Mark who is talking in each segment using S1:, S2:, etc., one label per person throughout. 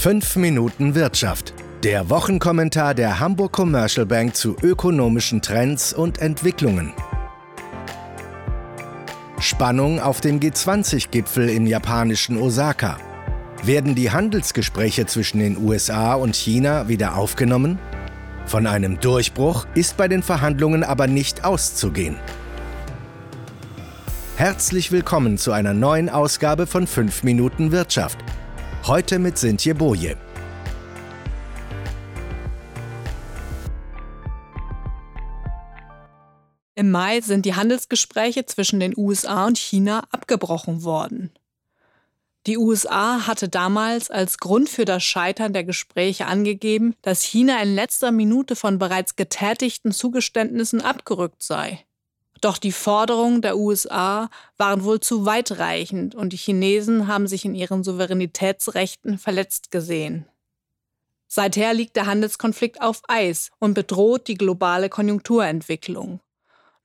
S1: 5 Minuten Wirtschaft. Der Wochenkommentar der Hamburg Commercial Bank zu ökonomischen Trends und Entwicklungen. Spannung auf dem G20-Gipfel im japanischen Osaka. Werden die Handelsgespräche zwischen den USA und China wieder aufgenommen? Von einem Durchbruch ist bei den Verhandlungen aber nicht auszugehen. Herzlich willkommen zu einer neuen Ausgabe von 5 Minuten Wirtschaft Heute mit Sintje Boje.
S2: Im Mai sind die Handelsgespräche zwischen den USA und China abgebrochen worden. Die USA hatte damals als Grund für das Scheitern der Gespräche angegeben, dass China in letzter Minute von bereits getätigten Zugeständnissen abgerückt sei. Doch die Forderungen der USA waren wohl zu weitreichend und die Chinesen haben sich in ihren Souveränitätsrechten verletzt gesehen. Seither liegt der Handelskonflikt auf Eis und bedroht die globale Konjunkturentwicklung.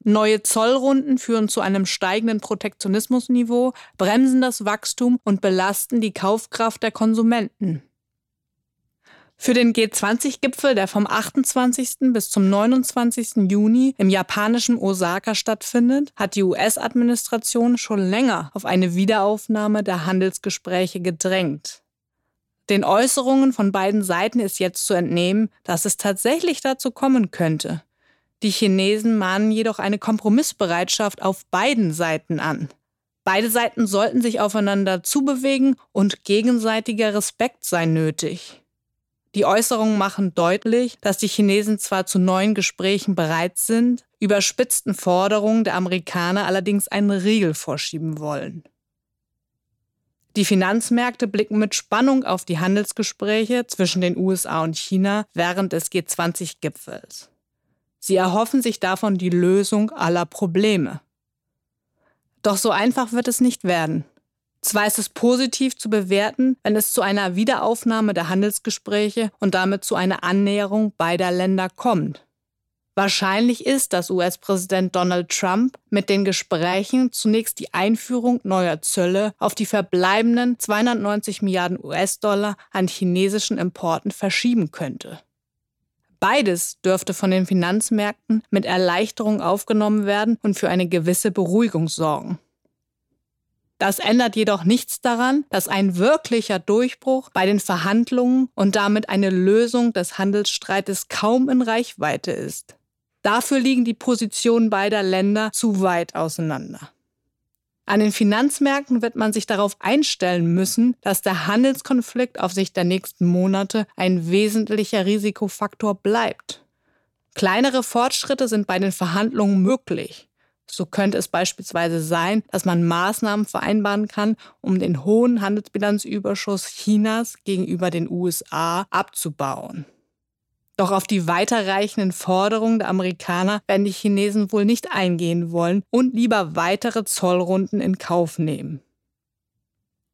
S2: Neue Zollrunden führen zu einem steigenden Protektionismusniveau, bremsen das Wachstum und belasten die Kaufkraft der Konsumenten. Für den G20-Gipfel, der vom 28. bis zum 29. Juni im japanischen Osaka stattfindet, hat die US-Administration schon länger auf eine Wiederaufnahme der Handelsgespräche gedrängt. Den Äußerungen von beiden Seiten ist jetzt zu entnehmen, dass es tatsächlich dazu kommen könnte. Die Chinesen mahnen jedoch eine Kompromissbereitschaft auf beiden Seiten an. Beide Seiten sollten sich aufeinander zubewegen und gegenseitiger Respekt sei nötig. Die Äußerungen machen deutlich, dass die Chinesen zwar zu neuen Gesprächen bereit sind, überspitzten Forderungen der Amerikaner allerdings einen Riegel vorschieben wollen. Die Finanzmärkte blicken mit Spannung auf die Handelsgespräche zwischen den USA und China während des G20-Gipfels. Sie erhoffen sich davon die Lösung aller Probleme. Doch so einfach wird es nicht werden. Zwar ist es positiv zu bewerten, wenn es zu einer Wiederaufnahme der Handelsgespräche und damit zu einer Annäherung beider Länder kommt. Wahrscheinlich ist, dass US-Präsident Donald Trump mit den Gesprächen zunächst die Einführung neuer Zölle auf die verbleibenden 290 Milliarden US-Dollar an chinesischen Importen verschieben könnte. Beides dürfte von den Finanzmärkten mit Erleichterung aufgenommen werden und für eine gewisse Beruhigung sorgen. Das ändert jedoch nichts daran, dass ein wirklicher Durchbruch bei den Verhandlungen und damit eine Lösung des Handelsstreites kaum in Reichweite ist. Dafür liegen die Positionen beider Länder zu weit auseinander. An den Finanzmärkten wird man sich darauf einstellen müssen, dass der Handelskonflikt auf Sicht der nächsten Monate ein wesentlicher Risikofaktor bleibt. Kleinere Fortschritte sind bei den Verhandlungen möglich. So könnte es beispielsweise sein, dass man Maßnahmen vereinbaren kann, um den hohen Handelsbilanzüberschuss Chinas gegenüber den USA abzubauen. Doch auf die weiterreichenden Forderungen der Amerikaner werden die Chinesen wohl nicht eingehen wollen und lieber weitere Zollrunden in Kauf nehmen.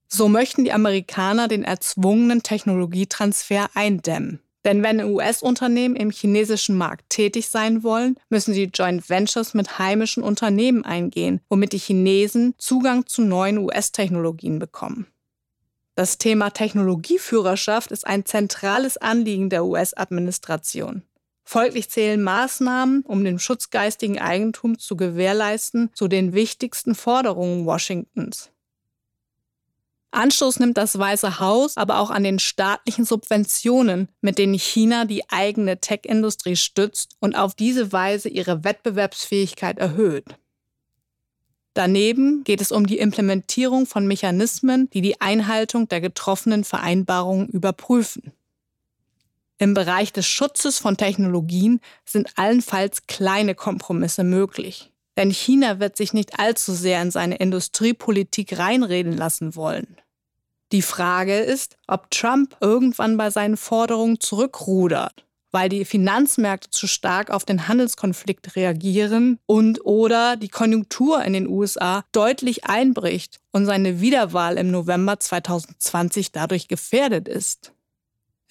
S2: So möchten die Amerikaner den erzwungenen Technologietransfer eindämmen. Denn wenn US-Unternehmen im chinesischen Markt tätig sein wollen, müssen sie Joint Ventures mit heimischen Unternehmen eingehen, womit die Chinesen Zugang zu neuen US-Technologien bekommen. Das Thema Technologieführerschaft ist ein zentrales Anliegen der US-Administration. Folglich zählen Maßnahmen, um den Schutz geistigen Eigentums zu gewährleisten, zu den wichtigsten Forderungen Washingtons. Anstoß nimmt das Weiße Haus aber auch an den staatlichen Subventionen, mit denen China die eigene Tech-Industrie stützt und auf diese Weise ihre Wettbewerbsfähigkeit erhöht. Daneben geht es um die Implementierung von Mechanismen, die die Einhaltung der getroffenen Vereinbarungen überprüfen. Im Bereich des Schutzes von Technologien sind allenfalls kleine Kompromisse möglich. Denn China wird sich nicht allzu sehr in seine Industriepolitik reinreden lassen wollen. Die Frage ist, ob Trump irgendwann bei seinen Forderungen zurückrudert, weil die Finanzmärkte zu stark auf den Handelskonflikt reagieren und oder die Konjunktur in den USA deutlich einbricht und seine Wiederwahl im November 2020 dadurch gefährdet ist.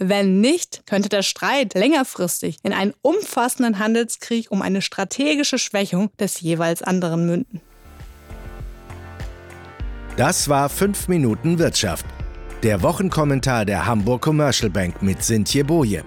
S2: Wenn nicht, könnte der Streit längerfristig in einen umfassenden Handelskrieg um eine strategische Schwächung des jeweils anderen münden.
S1: Das war 5 Minuten Wirtschaft. Der Wochenkommentar der Hamburg Commercial Bank mit Sintje Boje.